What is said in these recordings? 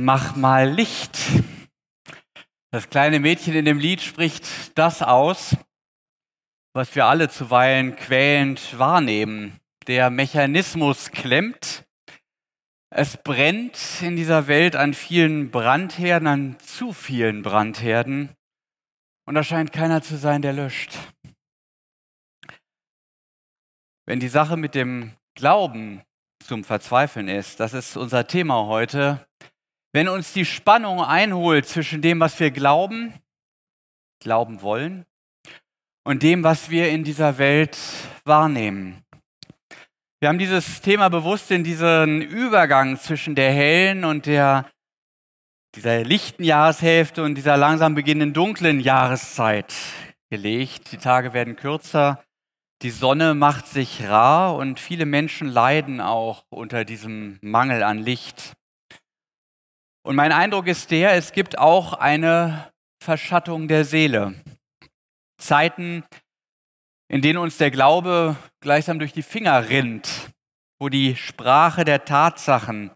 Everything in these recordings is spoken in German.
Mach mal Licht. Das kleine Mädchen in dem Lied spricht das aus, was wir alle zuweilen quälend wahrnehmen. Der Mechanismus klemmt. Es brennt in dieser Welt an vielen Brandherden, an zu vielen Brandherden. Und da scheint keiner zu sein, der löscht. Wenn die Sache mit dem Glauben zum Verzweifeln ist, das ist unser Thema heute, wenn uns die Spannung einholt zwischen dem, was wir glauben, glauben wollen, und dem, was wir in dieser Welt wahrnehmen. Wir haben dieses Thema bewusst in diesen Übergang zwischen der hellen und der dieser lichten Jahreshälfte und dieser langsam beginnenden dunklen Jahreszeit gelegt. Die Tage werden kürzer, die Sonne macht sich rar und viele Menschen leiden auch unter diesem Mangel an Licht. Und mein Eindruck ist der, es gibt auch eine Verschattung der Seele. Zeiten, in denen uns der Glaube gleichsam durch die Finger rinnt, wo die Sprache der Tatsachen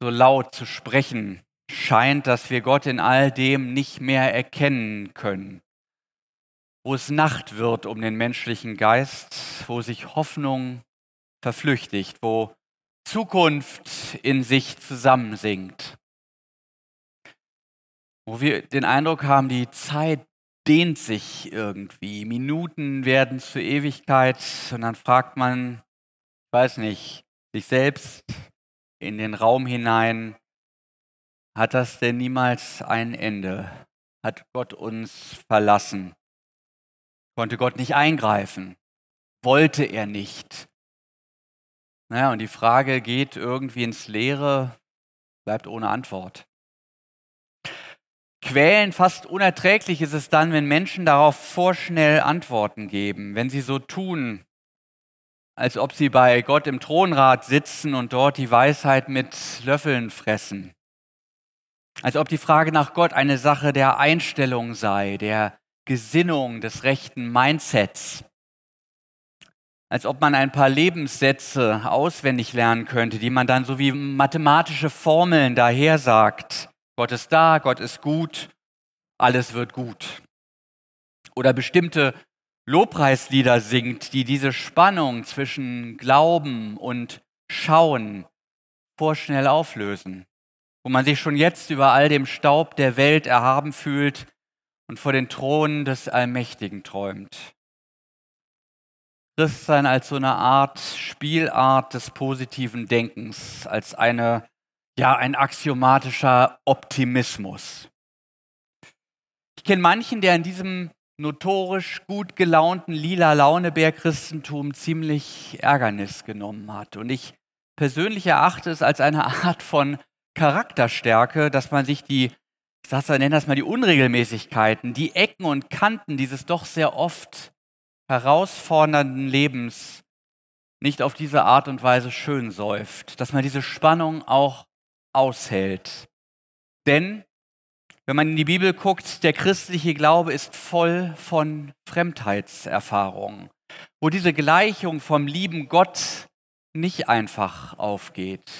so laut zu sprechen scheint, dass wir Gott in all dem nicht mehr erkennen können. Wo es Nacht wird um den menschlichen Geist, wo sich Hoffnung verflüchtigt, wo Zukunft in sich zusammensinkt wo wir den Eindruck haben, die Zeit dehnt sich irgendwie. Minuten werden zur Ewigkeit und dann fragt man, ich weiß nicht, sich selbst in den Raum hinein, hat das denn niemals ein Ende? Hat Gott uns verlassen? Konnte Gott nicht eingreifen? Wollte er nicht? Naja, und die Frage geht irgendwie ins Leere, bleibt ohne Antwort. Quälen fast unerträglich ist es dann, wenn Menschen darauf vorschnell Antworten geben, wenn sie so tun, als ob sie bei Gott im Thronrat sitzen und dort die Weisheit mit Löffeln fressen. Als ob die Frage nach Gott eine Sache der Einstellung sei, der Gesinnung, des rechten Mindsets. Als ob man ein paar Lebenssätze auswendig lernen könnte, die man dann so wie mathematische Formeln daher sagt Gott ist da, Gott ist gut, alles wird gut. Oder bestimmte Lobpreislieder singt, die diese Spannung zwischen Glauben und Schauen vorschnell auflösen, wo man sich schon jetzt über all dem Staub der Welt erhaben fühlt und vor den Thronen des Allmächtigen träumt. Christsein als so eine Art Spielart des positiven Denkens, als eine ja, ein axiomatischer Optimismus. Ich kenne manchen, der in diesem notorisch gut gelaunten lila Launebär-Christentum ziemlich Ärgernis genommen hat. Und ich persönlich erachte es als eine Art von Charakterstärke, dass man sich die, ich sag's, nenne das mal die Unregelmäßigkeiten, die Ecken und Kanten dieses doch sehr oft herausfordernden Lebens nicht auf diese Art und Weise schön säuft, dass man diese Spannung auch aushält. Denn wenn man in die Bibel guckt, der christliche Glaube ist voll von Fremdheitserfahrungen, wo diese Gleichung vom lieben Gott nicht einfach aufgeht,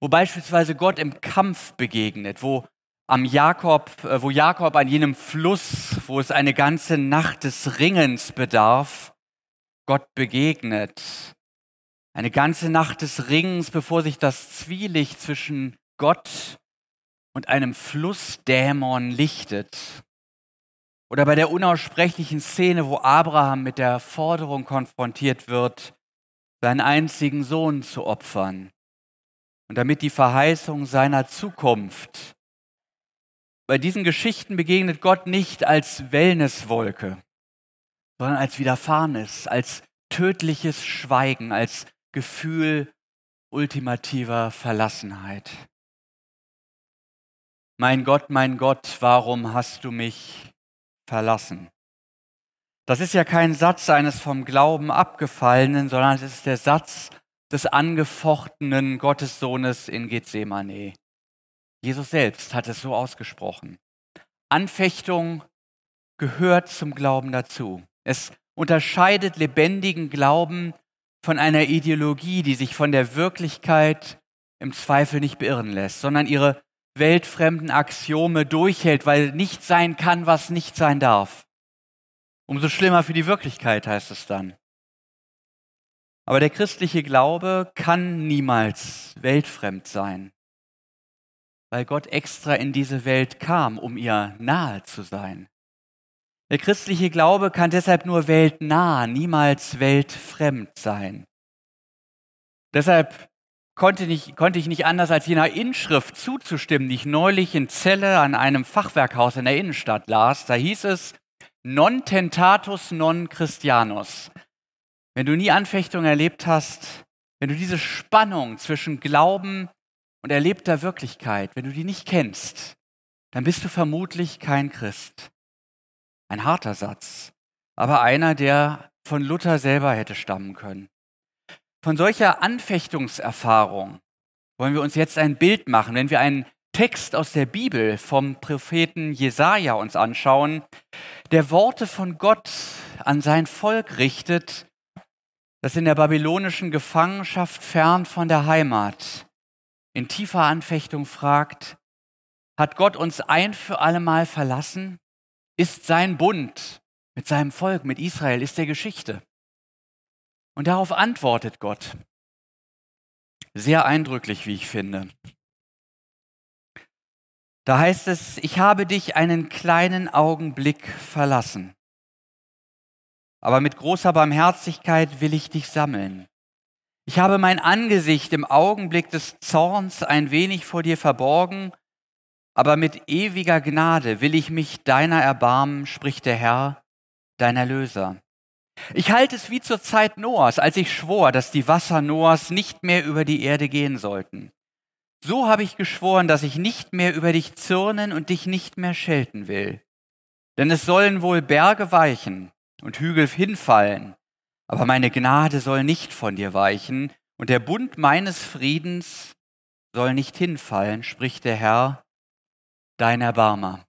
wo beispielsweise Gott im Kampf begegnet, wo am Jakob, äh, wo Jakob an jenem Fluss, wo es eine ganze Nacht des Ringens bedarf, Gott begegnet eine ganze Nacht des Ringens, bevor sich das Zwielicht zwischen Gott und einem Flussdämon lichtet. Oder bei der unaussprechlichen Szene, wo Abraham mit der Forderung konfrontiert wird, seinen einzigen Sohn zu opfern. Und damit die Verheißung seiner Zukunft. Bei diesen Geschichten begegnet Gott nicht als Wellnesswolke, sondern als Widerfahrenes, als tödliches Schweigen, als Gefühl ultimativer Verlassenheit. Mein Gott, mein Gott, warum hast du mich verlassen? Das ist ja kein Satz eines vom Glauben abgefallenen, sondern es ist der Satz des angefochtenen Gottessohnes in Gethsemane. Jesus selbst hat es so ausgesprochen. Anfechtung gehört zum Glauben dazu. Es unterscheidet lebendigen Glauben von einer Ideologie, die sich von der Wirklichkeit im Zweifel nicht beirren lässt, sondern ihre weltfremden Axiome durchhält, weil nicht sein kann, was nicht sein darf. Umso schlimmer für die Wirklichkeit heißt es dann. Aber der christliche Glaube kann niemals weltfremd sein, weil Gott extra in diese Welt kam, um ihr nahe zu sein. Der christliche Glaube kann deshalb nur weltnah, niemals weltfremd sein. Deshalb konnte, nicht, konnte ich nicht anders als jener Inschrift zuzustimmen, die ich neulich in Celle an einem Fachwerkhaus in der Innenstadt las. Da hieß es, non tentatus non Christianus. Wenn du nie Anfechtung erlebt hast, wenn du diese Spannung zwischen Glauben und erlebter Wirklichkeit, wenn du die nicht kennst, dann bist du vermutlich kein Christ. Ein harter Satz, aber einer, der von Luther selber hätte stammen können. Von solcher Anfechtungserfahrung wollen wir uns jetzt ein Bild machen, wenn wir einen Text aus der Bibel vom Propheten Jesaja uns anschauen, der Worte von Gott an sein Volk richtet, das in der babylonischen Gefangenschaft fern von der Heimat in tiefer Anfechtung fragt, hat Gott uns ein für allemal verlassen? Ist sein Bund mit seinem Volk, mit Israel, ist der Geschichte? Und darauf antwortet Gott. Sehr eindrücklich, wie ich finde. Da heißt es, ich habe dich einen kleinen Augenblick verlassen, aber mit großer Barmherzigkeit will ich dich sammeln. Ich habe mein Angesicht im Augenblick des Zorns ein wenig vor dir verborgen, aber mit ewiger Gnade will ich mich deiner erbarmen, spricht der Herr, dein Erlöser. Ich halte es wie zur Zeit Noahs, als ich schwor, dass die Wasser Noahs nicht mehr über die Erde gehen sollten. So habe ich geschworen, dass ich nicht mehr über dich zürnen und dich nicht mehr schelten will. Denn es sollen wohl Berge weichen und Hügel hinfallen, aber meine Gnade soll nicht von dir weichen und der Bund meines Friedens soll nicht hinfallen, spricht der Herr, dein Erbarmer.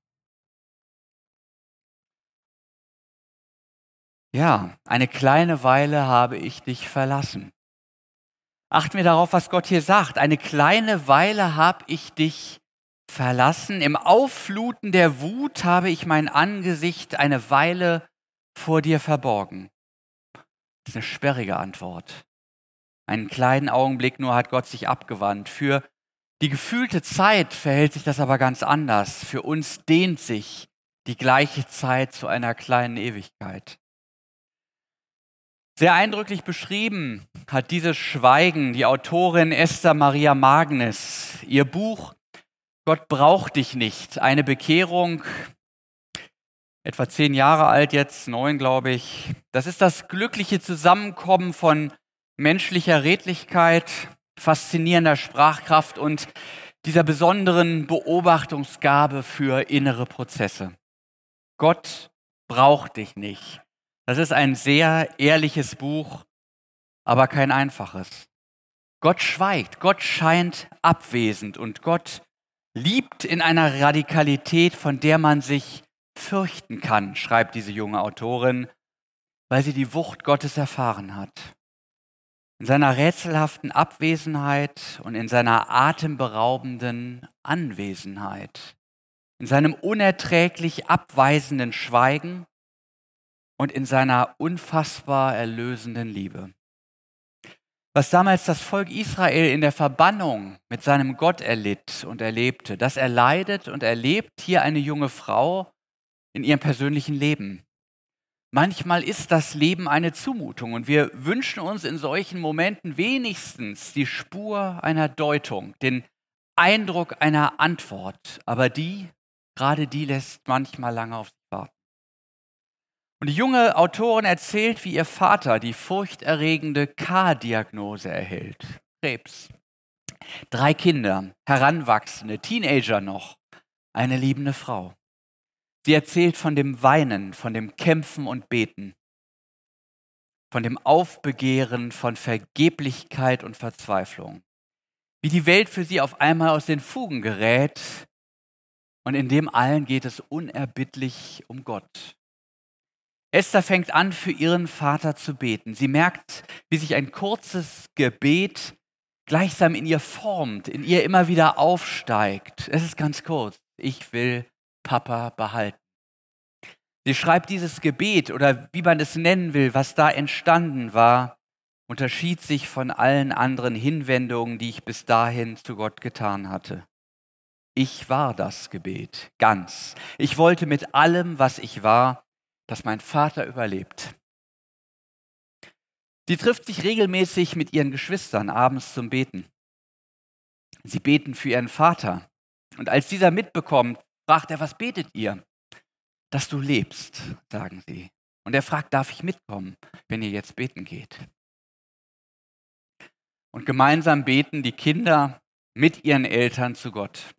Ja, eine kleine Weile habe ich dich verlassen. Achten wir darauf, was Gott hier sagt. Eine kleine Weile habe ich dich verlassen. Im Auffluten der Wut habe ich mein Angesicht eine Weile vor dir verborgen. Das ist eine sperrige Antwort. Einen kleinen Augenblick nur hat Gott sich abgewandt. Für die gefühlte Zeit verhält sich das aber ganz anders. Für uns dehnt sich die gleiche Zeit zu einer kleinen Ewigkeit. Sehr eindrücklich beschrieben hat dieses Schweigen die Autorin Esther Maria Magnes. Ihr Buch Gott braucht dich nicht. Eine Bekehrung, etwa zehn Jahre alt jetzt, neun glaube ich. Das ist das glückliche Zusammenkommen von menschlicher Redlichkeit, faszinierender Sprachkraft und dieser besonderen Beobachtungsgabe für innere Prozesse. Gott braucht dich nicht. Das ist ein sehr ehrliches Buch, aber kein einfaches. Gott schweigt, Gott scheint abwesend und Gott liebt in einer Radikalität, von der man sich fürchten kann, schreibt diese junge Autorin, weil sie die Wucht Gottes erfahren hat. In seiner rätselhaften Abwesenheit und in seiner atemberaubenden Anwesenheit, in seinem unerträglich abweisenden Schweigen und in seiner unfassbar erlösenden Liebe. Was damals das Volk Israel in der Verbannung mit seinem Gott erlitt und erlebte, das erleidet und erlebt hier eine junge Frau in ihrem persönlichen Leben. Manchmal ist das Leben eine Zumutung und wir wünschen uns in solchen Momenten wenigstens die Spur einer Deutung, den Eindruck einer Antwort, aber die, gerade die lässt manchmal lange auf sich warten. Und die junge Autorin erzählt, wie ihr Vater die furchterregende K-Diagnose erhält. Krebs. Drei Kinder, Heranwachsende, Teenager noch, eine liebende Frau. Sie erzählt von dem Weinen, von dem Kämpfen und Beten, von dem Aufbegehren, von Vergeblichkeit und Verzweiflung. Wie die Welt für sie auf einmal aus den Fugen gerät und in dem allen geht es unerbittlich um Gott. Esther fängt an, für ihren Vater zu beten. Sie merkt, wie sich ein kurzes Gebet gleichsam in ihr formt, in ihr immer wieder aufsteigt. Es ist ganz kurz. Ich will Papa behalten. Sie schreibt dieses Gebet oder wie man es nennen will, was da entstanden war, unterschied sich von allen anderen Hinwendungen, die ich bis dahin zu Gott getan hatte. Ich war das Gebet, ganz. Ich wollte mit allem, was ich war, dass mein Vater überlebt. Sie trifft sich regelmäßig mit ihren Geschwistern abends zum Beten. Sie beten für ihren Vater. Und als dieser mitbekommt, fragt er, was betet ihr? Dass du lebst, sagen sie. Und er fragt, darf ich mitkommen, wenn ihr jetzt beten geht? Und gemeinsam beten die Kinder mit ihren Eltern zu Gott.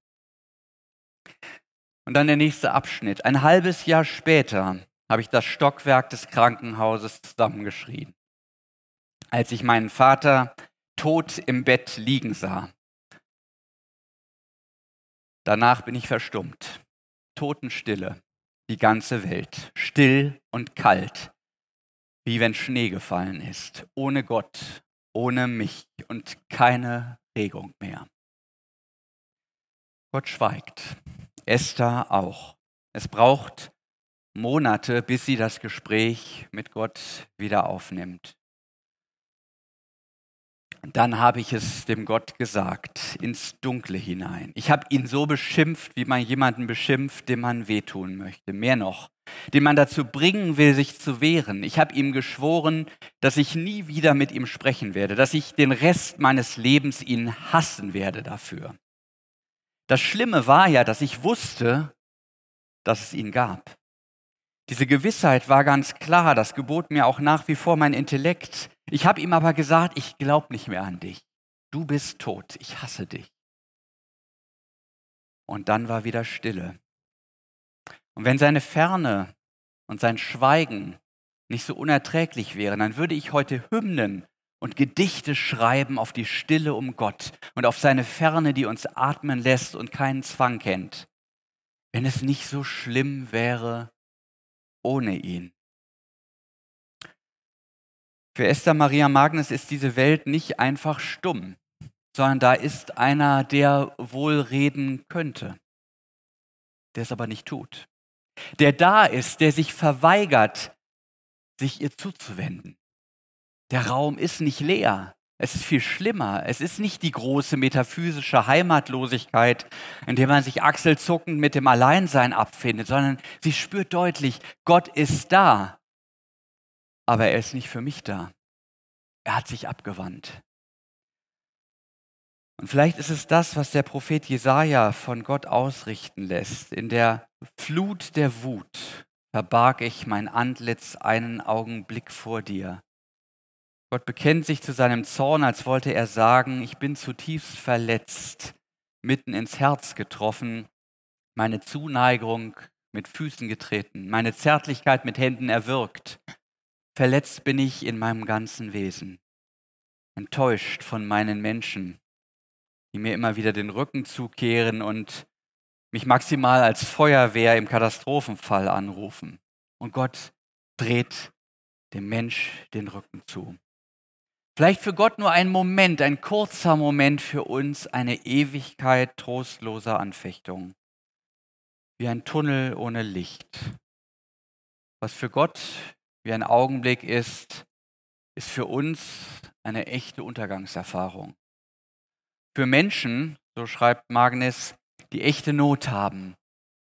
Und dann der nächste Abschnitt. Ein halbes Jahr später habe ich das Stockwerk des Krankenhauses zusammengeschrien, als ich meinen Vater tot im Bett liegen sah. Danach bin ich verstummt. Totenstille, die ganze Welt, still und kalt, wie wenn Schnee gefallen ist, ohne Gott, ohne mich und keine Regung mehr. Gott schweigt, Esther auch. Es braucht Monate, bis sie das Gespräch mit Gott wieder aufnimmt. Dann habe ich es dem Gott gesagt, ins Dunkle hinein. Ich habe ihn so beschimpft, wie man jemanden beschimpft, dem man wehtun möchte. Mehr noch, den man dazu bringen will, sich zu wehren. Ich habe ihm geschworen, dass ich nie wieder mit ihm sprechen werde, dass ich den Rest meines Lebens ihn hassen werde dafür. Das Schlimme war ja, dass ich wusste, dass es ihn gab. Diese Gewissheit war ganz klar, das gebot mir auch nach wie vor mein Intellekt. Ich habe ihm aber gesagt, ich glaube nicht mehr an dich. Du bist tot, ich hasse dich. Und dann war wieder Stille. Und wenn seine Ferne und sein Schweigen nicht so unerträglich wären, dann würde ich heute Hymnen und Gedichte schreiben auf die Stille um Gott und auf seine Ferne, die uns atmen lässt und keinen Zwang kennt. Wenn es nicht so schlimm wäre ohne ihn. Für Esther Maria Magnus ist diese Welt nicht einfach stumm, sondern da ist einer, der wohl reden könnte, der es aber nicht tut, der da ist, der sich verweigert, sich ihr zuzuwenden. Der Raum ist nicht leer. Es ist viel schlimmer. Es ist nicht die große metaphysische Heimatlosigkeit, in der man sich achselzuckend mit dem Alleinsein abfindet, sondern sie spürt deutlich, Gott ist da, aber er ist nicht für mich da. Er hat sich abgewandt. Und vielleicht ist es das, was der Prophet Jesaja von Gott ausrichten lässt. In der Flut der Wut verbarg ich mein Antlitz einen Augenblick vor dir. Gott bekennt sich zu seinem Zorn, als wollte er sagen, ich bin zutiefst verletzt, mitten ins Herz getroffen, meine Zuneigung mit Füßen getreten, meine Zärtlichkeit mit Händen erwürgt. Verletzt bin ich in meinem ganzen Wesen, enttäuscht von meinen Menschen, die mir immer wieder den Rücken zukehren und mich maximal als Feuerwehr im Katastrophenfall anrufen. Und Gott dreht dem Mensch den Rücken zu. Vielleicht für Gott nur ein Moment, ein kurzer Moment, für uns eine Ewigkeit trostloser Anfechtung. Wie ein Tunnel ohne Licht. Was für Gott wie ein Augenblick ist, ist für uns eine echte Untergangserfahrung. Für Menschen, so schreibt Magnes, die echte Not haben,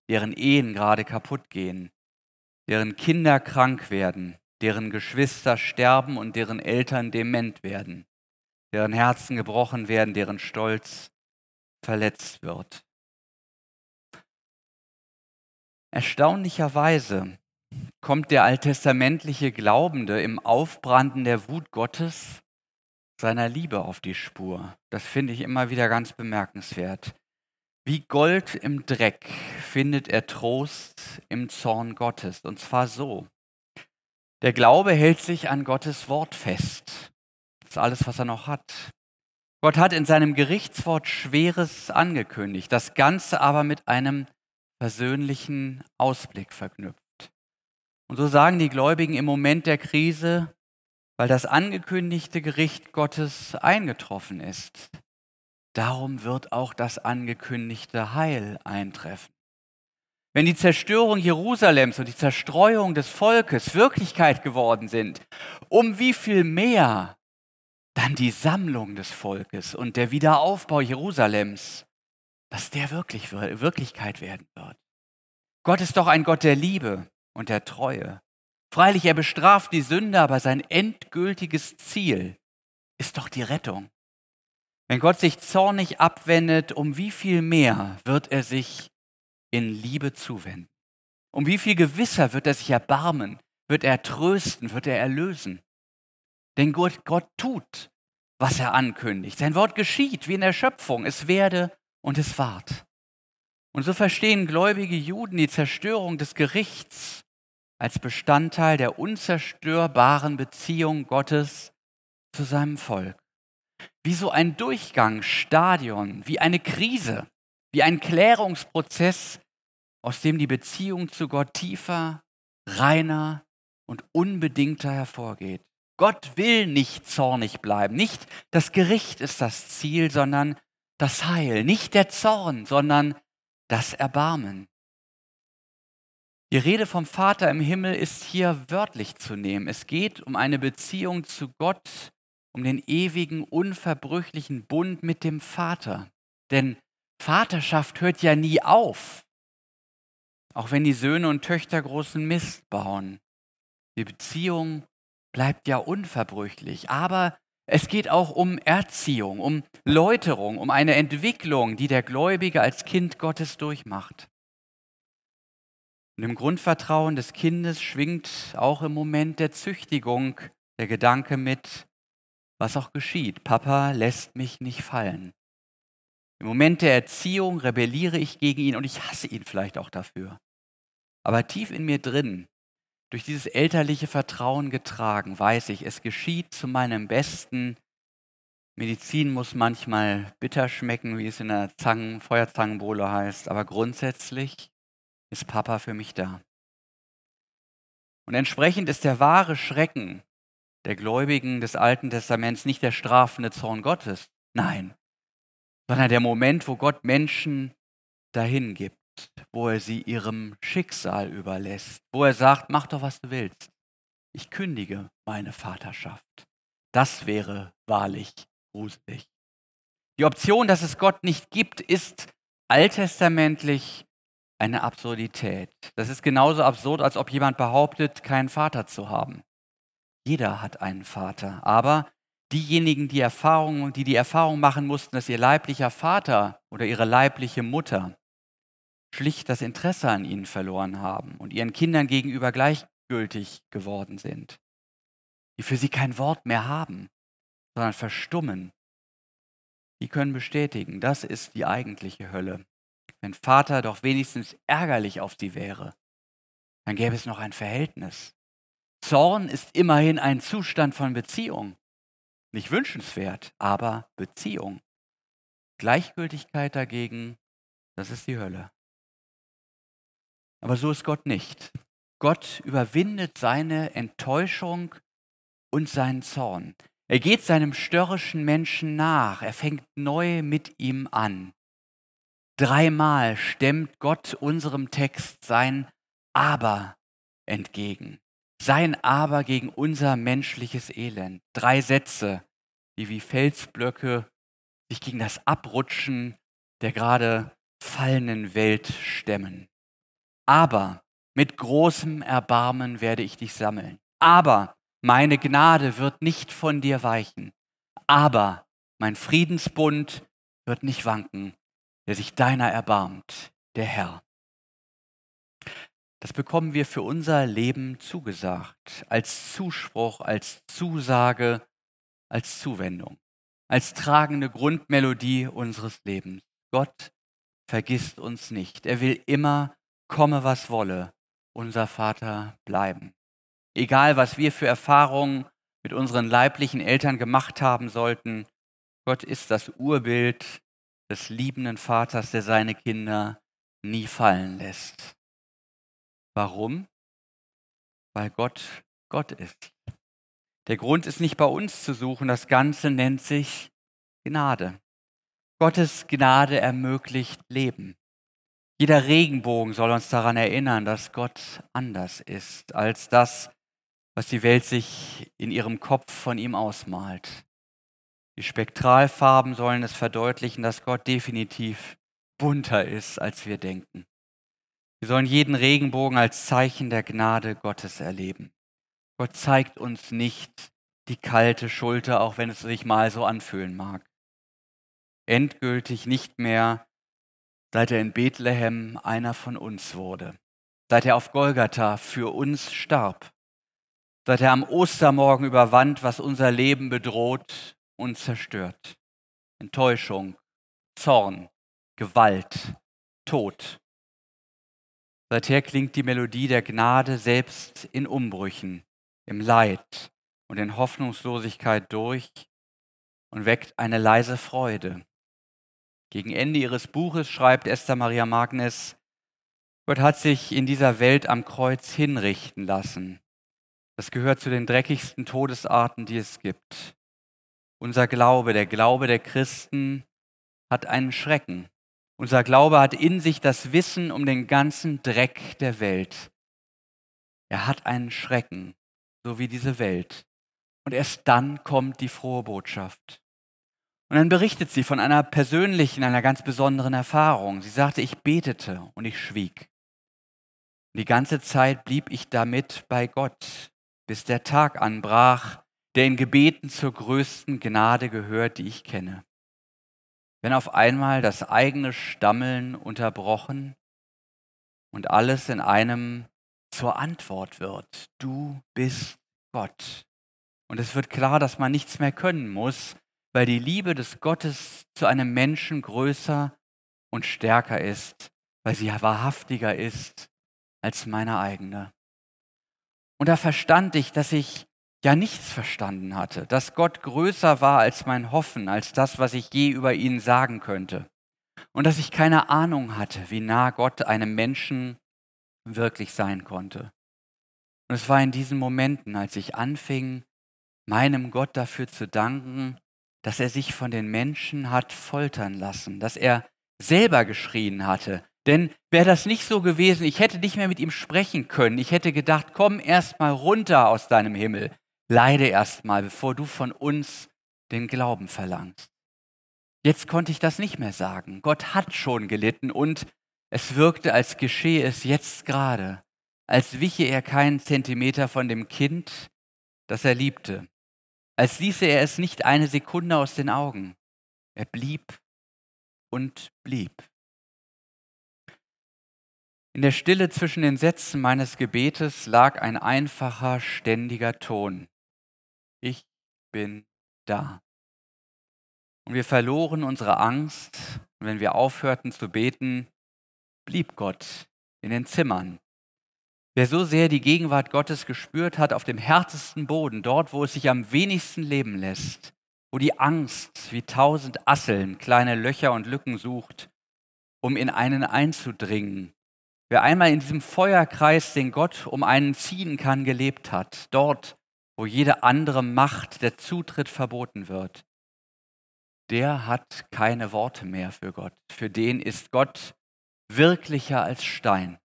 deren Ehen gerade kaputt gehen, deren Kinder krank werden, deren Geschwister sterben und deren Eltern dement werden, deren Herzen gebrochen werden, deren Stolz verletzt wird. Erstaunlicherweise kommt der alttestamentliche Glaubende im Aufbranden der Wut Gottes seiner Liebe auf die Spur. Das finde ich immer wieder ganz bemerkenswert. Wie Gold im Dreck findet er Trost im Zorn Gottes. Und zwar so. Der Glaube hält sich an Gottes Wort fest. Das ist alles, was er noch hat. Gott hat in seinem Gerichtswort Schweres angekündigt, das Ganze aber mit einem persönlichen Ausblick verknüpft. Und so sagen die Gläubigen im Moment der Krise, weil das angekündigte Gericht Gottes eingetroffen ist. Darum wird auch das angekündigte Heil eintreffen. Wenn die Zerstörung Jerusalems und die Zerstreuung des Volkes Wirklichkeit geworden sind, um wie viel mehr dann die Sammlung des Volkes und der Wiederaufbau Jerusalems, dass der wirklich Wirklichkeit werden wird. Gott ist doch ein Gott der Liebe und der Treue. Freilich, er bestraft die Sünde, aber sein endgültiges Ziel ist doch die Rettung. Wenn Gott sich zornig abwendet, um wie viel mehr wird er sich in Liebe zuwenden? Um wie viel gewisser wird er sich erbarmen, wird er trösten, wird er erlösen? Denn Gott, Gott tut, was er ankündigt. Sein Wort geschieht wie in der Schöpfung. Es werde und es ward. Und so verstehen gläubige Juden die Zerstörung des Gerichts als Bestandteil der unzerstörbaren Beziehung Gottes zu seinem Volk. Wie so ein Durchgangsstadion, wie eine Krise, wie ein Klärungsprozess, aus dem die Beziehung zu Gott tiefer, reiner und unbedingter hervorgeht. Gott will nicht zornig bleiben. Nicht das Gericht ist das Ziel, sondern das Heil. Nicht der Zorn, sondern das Erbarmen. Die Rede vom Vater im Himmel ist hier wörtlich zu nehmen. Es geht um eine Beziehung zu Gott, um den ewigen, unverbrüchlichen Bund mit dem Vater. Denn Vaterschaft hört ja nie auf, auch wenn die Söhne und Töchter großen Mist bauen. Die Beziehung bleibt ja unverbrüchlich, aber es geht auch um Erziehung, um Läuterung, um eine Entwicklung, die der Gläubige als Kind Gottes durchmacht. Und im Grundvertrauen des Kindes schwingt auch im Moment der Züchtigung der Gedanke mit, was auch geschieht. Papa lässt mich nicht fallen. Im Moment der Erziehung rebelliere ich gegen ihn und ich hasse ihn vielleicht auch dafür. Aber tief in mir drin, durch dieses elterliche Vertrauen getragen, weiß ich, es geschieht zu meinem Besten. Medizin muss manchmal bitter schmecken, wie es in der Zangen, Feuerzangenbowle heißt, aber grundsätzlich ist Papa für mich da. Und entsprechend ist der wahre Schrecken der Gläubigen des Alten Testaments nicht der strafende Zorn Gottes, nein, sondern der Moment, wo Gott Menschen dahin gibt, wo er sie ihrem Schicksal überlässt, wo er sagt, mach doch, was du willst. Ich kündige meine Vaterschaft. Das wäre wahrlich gruselig. Die Option, dass es Gott nicht gibt, ist alttestamentlich eine Absurdität. Das ist genauso absurd, als ob jemand behauptet, keinen Vater zu haben. Jeder hat einen Vater, aber diejenigen, die Erfahrung, die die Erfahrung machen mussten, dass ihr leiblicher Vater oder ihre leibliche Mutter schlicht das Interesse an ihnen verloren haben und ihren Kindern gegenüber gleichgültig geworden sind, die für sie kein Wort mehr haben, sondern verstummen, die können bestätigen, das ist die eigentliche Hölle. Wenn Vater doch wenigstens ärgerlich auf sie wäre, dann gäbe es noch ein Verhältnis. Zorn ist immerhin ein Zustand von Beziehung. Nicht wünschenswert, aber Beziehung. Gleichgültigkeit dagegen, das ist die Hölle. Aber so ist Gott nicht. Gott überwindet seine Enttäuschung und seinen Zorn. Er geht seinem störrischen Menschen nach. Er fängt neu mit ihm an. Dreimal stemmt Gott unserem Text sein Aber entgegen. Sein Aber gegen unser menschliches Elend. Drei Sätze, die wie Felsblöcke sich gegen das Abrutschen der gerade fallenden Welt stemmen. Aber mit großem Erbarmen werde ich dich sammeln. Aber meine Gnade wird nicht von dir weichen. Aber mein Friedensbund wird nicht wanken der sich deiner erbarmt, der Herr. Das bekommen wir für unser Leben zugesagt, als Zuspruch, als Zusage, als Zuwendung, als tragende Grundmelodie unseres Lebens. Gott vergisst uns nicht. Er will immer, komme was wolle, unser Vater bleiben. Egal, was wir für Erfahrungen mit unseren leiblichen Eltern gemacht haben sollten, Gott ist das Urbild des liebenden Vaters, der seine Kinder nie fallen lässt. Warum? Weil Gott Gott ist. Der Grund ist nicht bei uns zu suchen, das Ganze nennt sich Gnade. Gottes Gnade ermöglicht Leben. Jeder Regenbogen soll uns daran erinnern, dass Gott anders ist als das, was die Welt sich in ihrem Kopf von ihm ausmalt. Die Spektralfarben sollen es verdeutlichen, dass Gott definitiv bunter ist, als wir denken. Wir sollen jeden Regenbogen als Zeichen der Gnade Gottes erleben. Gott zeigt uns nicht die kalte Schulter, auch wenn es sich mal so anfühlen mag. Endgültig nicht mehr, seit er in Bethlehem einer von uns wurde, seit er auf Golgatha für uns starb, seit er am Ostermorgen überwand, was unser Leben bedroht und zerstört. Enttäuschung, Zorn, Gewalt, Tod. Seither klingt die Melodie der Gnade selbst in Umbrüchen, im Leid und in Hoffnungslosigkeit durch und weckt eine leise Freude. Gegen Ende ihres Buches schreibt Esther Maria Magnes, Gott hat sich in dieser Welt am Kreuz hinrichten lassen. Das gehört zu den dreckigsten Todesarten, die es gibt. Unser Glaube, der Glaube der Christen, hat einen Schrecken. Unser Glaube hat in sich das Wissen um den ganzen Dreck der Welt. Er hat einen Schrecken, so wie diese Welt. Und erst dann kommt die frohe Botschaft. Und dann berichtet sie von einer persönlichen, einer ganz besonderen Erfahrung. Sie sagte, ich betete und ich schwieg. Und die ganze Zeit blieb ich damit bei Gott, bis der Tag anbrach, der in Gebeten zur größten Gnade gehört, die ich kenne. Wenn auf einmal das eigene Stammeln unterbrochen und alles in einem zur Antwort wird. Du bist Gott. Und es wird klar, dass man nichts mehr können muss, weil die Liebe des Gottes zu einem Menschen größer und stärker ist, weil sie wahrhaftiger ist als meine eigene. Und da verstand ich, dass ich ja nichts verstanden hatte, dass Gott größer war als mein Hoffen, als das, was ich je über ihn sagen könnte. Und dass ich keine Ahnung hatte, wie nah Gott einem Menschen wirklich sein konnte. Und es war in diesen Momenten, als ich anfing, meinem Gott dafür zu danken, dass er sich von den Menschen hat foltern lassen, dass er selber geschrien hatte. Denn wäre das nicht so gewesen, ich hätte nicht mehr mit ihm sprechen können. Ich hätte gedacht, komm erst mal runter aus deinem Himmel. Leide erst mal, bevor du von uns den Glauben verlangst. Jetzt konnte ich das nicht mehr sagen. Gott hat schon gelitten und es wirkte, als geschehe es jetzt gerade, als wiche er keinen Zentimeter von dem Kind, das er liebte, als ließe er es nicht eine Sekunde aus den Augen. Er blieb und blieb. In der Stille zwischen den Sätzen meines Gebetes lag ein einfacher, ständiger Ton. Ich bin da. Und wir verloren unsere Angst, wenn wir aufhörten zu beten, blieb Gott in den Zimmern, Wer so sehr die Gegenwart Gottes gespürt hat auf dem härtesten Boden, dort, wo es sich am wenigsten leben lässt, wo die Angst wie tausend Asseln kleine Löcher und Lücken sucht, um in einen einzudringen. Wer einmal in diesem Feuerkreis, den Gott um einen ziehen kann, gelebt hat, dort, wo jede andere Macht der Zutritt verboten wird, der hat keine Worte mehr für Gott. Für den ist Gott wirklicher als Stein.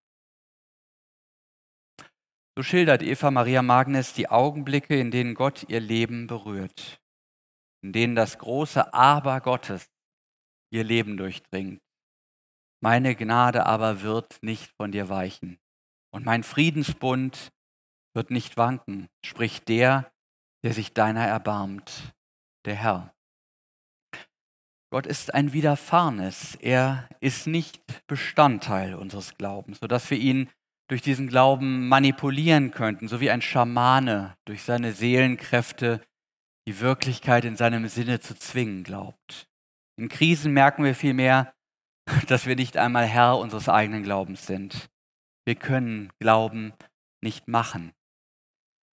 So schildert Eva Maria Magnes die Augenblicke, in denen Gott ihr Leben berührt, in denen das große Aber Gottes ihr Leben durchdringt. Meine Gnade aber wird nicht von dir weichen und mein Friedensbund wird nicht wanken, spricht der, der sich deiner erbarmt, der Herr. Gott ist ein Widerfahrenes. Er ist nicht Bestandteil unseres Glaubens, sodass wir ihn durch diesen Glauben manipulieren könnten, so wie ein Schamane durch seine Seelenkräfte die Wirklichkeit in seinem Sinne zu zwingen glaubt. In Krisen merken wir vielmehr, dass wir nicht einmal Herr unseres eigenen Glaubens sind. Wir können Glauben nicht machen.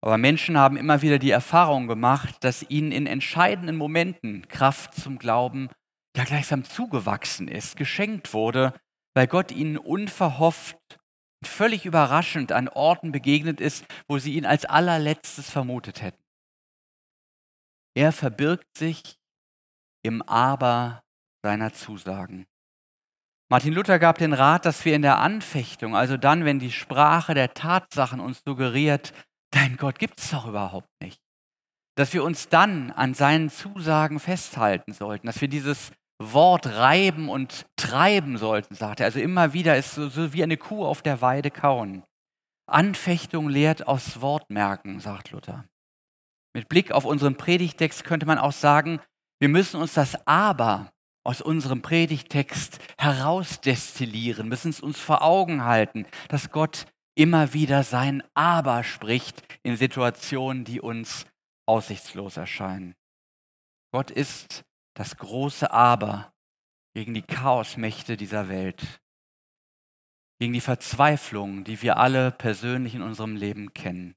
Aber Menschen haben immer wieder die Erfahrung gemacht, dass ihnen in entscheidenden Momenten Kraft zum Glauben ja gleichsam zugewachsen ist, geschenkt wurde, weil Gott ihnen unverhofft völlig überraschend an Orten begegnet ist, wo sie ihn als allerletztes vermutet hätten. Er verbirgt sich im Aber seiner Zusagen. Martin Luther gab den Rat, dass wir in der Anfechtung, also dann, wenn die Sprache der Tatsachen uns suggeriert, dein Gott gibt es doch überhaupt nicht, dass wir uns dann an seinen Zusagen festhalten sollten, dass wir dieses Wort reiben und treiben sollten, sagt er. Also immer wieder ist so, so wie eine Kuh auf der Weide kauen. Anfechtung lehrt aus Wortmerken, sagt Luther. Mit Blick auf unseren Predigtext könnte man auch sagen, wir müssen uns das Aber aus unserem Predigtext herausdestillieren, müssen es uns vor Augen halten, dass Gott immer wieder sein Aber spricht in Situationen, die uns aussichtslos erscheinen. Gott ist das große Aber gegen die Chaosmächte dieser Welt, gegen die Verzweiflung, die wir alle persönlich in unserem Leben kennen.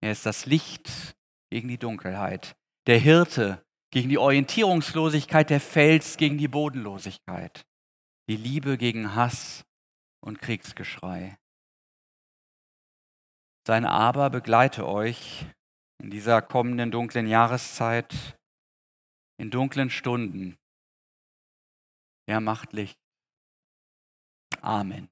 Er ist das Licht gegen die Dunkelheit, der Hirte gegen die Orientierungslosigkeit, der Fels gegen die Bodenlosigkeit, die Liebe gegen Hass und Kriegsgeschrei. Sein Aber begleite euch in dieser kommenden dunklen Jahreszeit in dunklen Stunden. Er macht Licht. Amen.